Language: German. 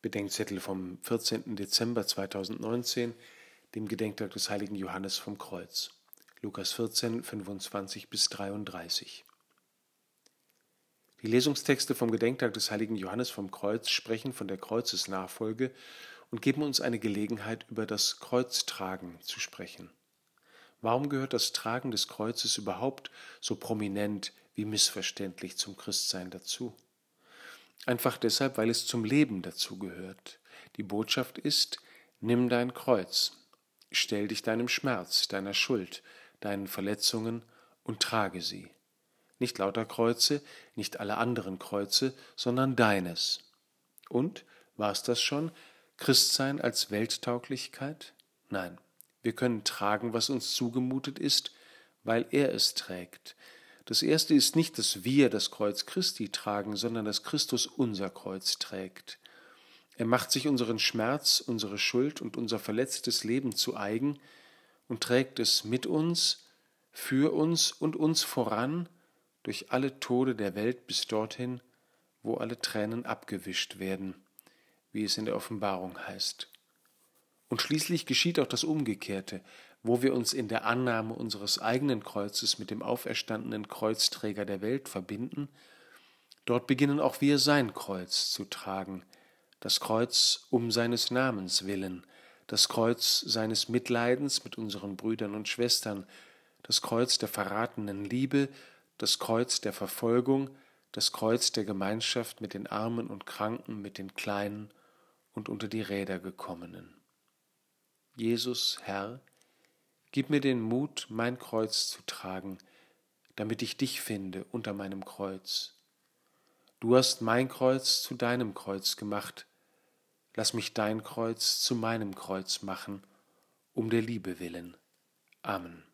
Bedenkzettel vom 14. Dezember 2019, dem Gedenktag des heiligen Johannes vom Kreuz. Lukas 14, 25 bis 33. Die Lesungstexte vom Gedenktag des heiligen Johannes vom Kreuz sprechen von der Kreuzesnachfolge und geben uns eine Gelegenheit, über das Kreuztragen zu sprechen. Warum gehört das Tragen des Kreuzes überhaupt so prominent wie missverständlich zum Christsein dazu? Einfach deshalb, weil es zum Leben dazu gehört. Die Botschaft ist, nimm dein Kreuz, stell dich deinem Schmerz, deiner Schuld, deinen Verletzungen und trage sie. Nicht lauter Kreuze, nicht alle anderen Kreuze, sondern deines. Und, war es das schon, Christsein als Welttauglichkeit? Nein. Wir können tragen, was uns zugemutet ist, weil er es trägt. Das erste ist nicht, dass wir das Kreuz Christi tragen, sondern dass Christus unser Kreuz trägt. Er macht sich unseren Schmerz, unsere Schuld und unser verletztes Leben zu eigen und trägt es mit uns, für uns und uns voran durch alle Tode der Welt bis dorthin, wo alle Tränen abgewischt werden, wie es in der Offenbarung heißt. Und schließlich geschieht auch das Umgekehrte, wo wir uns in der Annahme unseres eigenen Kreuzes mit dem auferstandenen Kreuzträger der Welt verbinden, dort beginnen auch wir sein Kreuz zu tragen, das Kreuz um seines Namens willen, das Kreuz seines Mitleidens mit unseren Brüdern und Schwestern, das Kreuz der verratenen Liebe, das Kreuz der Verfolgung, das Kreuz der Gemeinschaft mit den Armen und Kranken, mit den Kleinen und unter die Räder gekommenen. Jesus, Herr, gib mir den Mut, mein Kreuz zu tragen, damit ich dich finde unter meinem Kreuz. Du hast mein Kreuz zu deinem Kreuz gemacht, lass mich dein Kreuz zu meinem Kreuz machen, um der Liebe willen. Amen.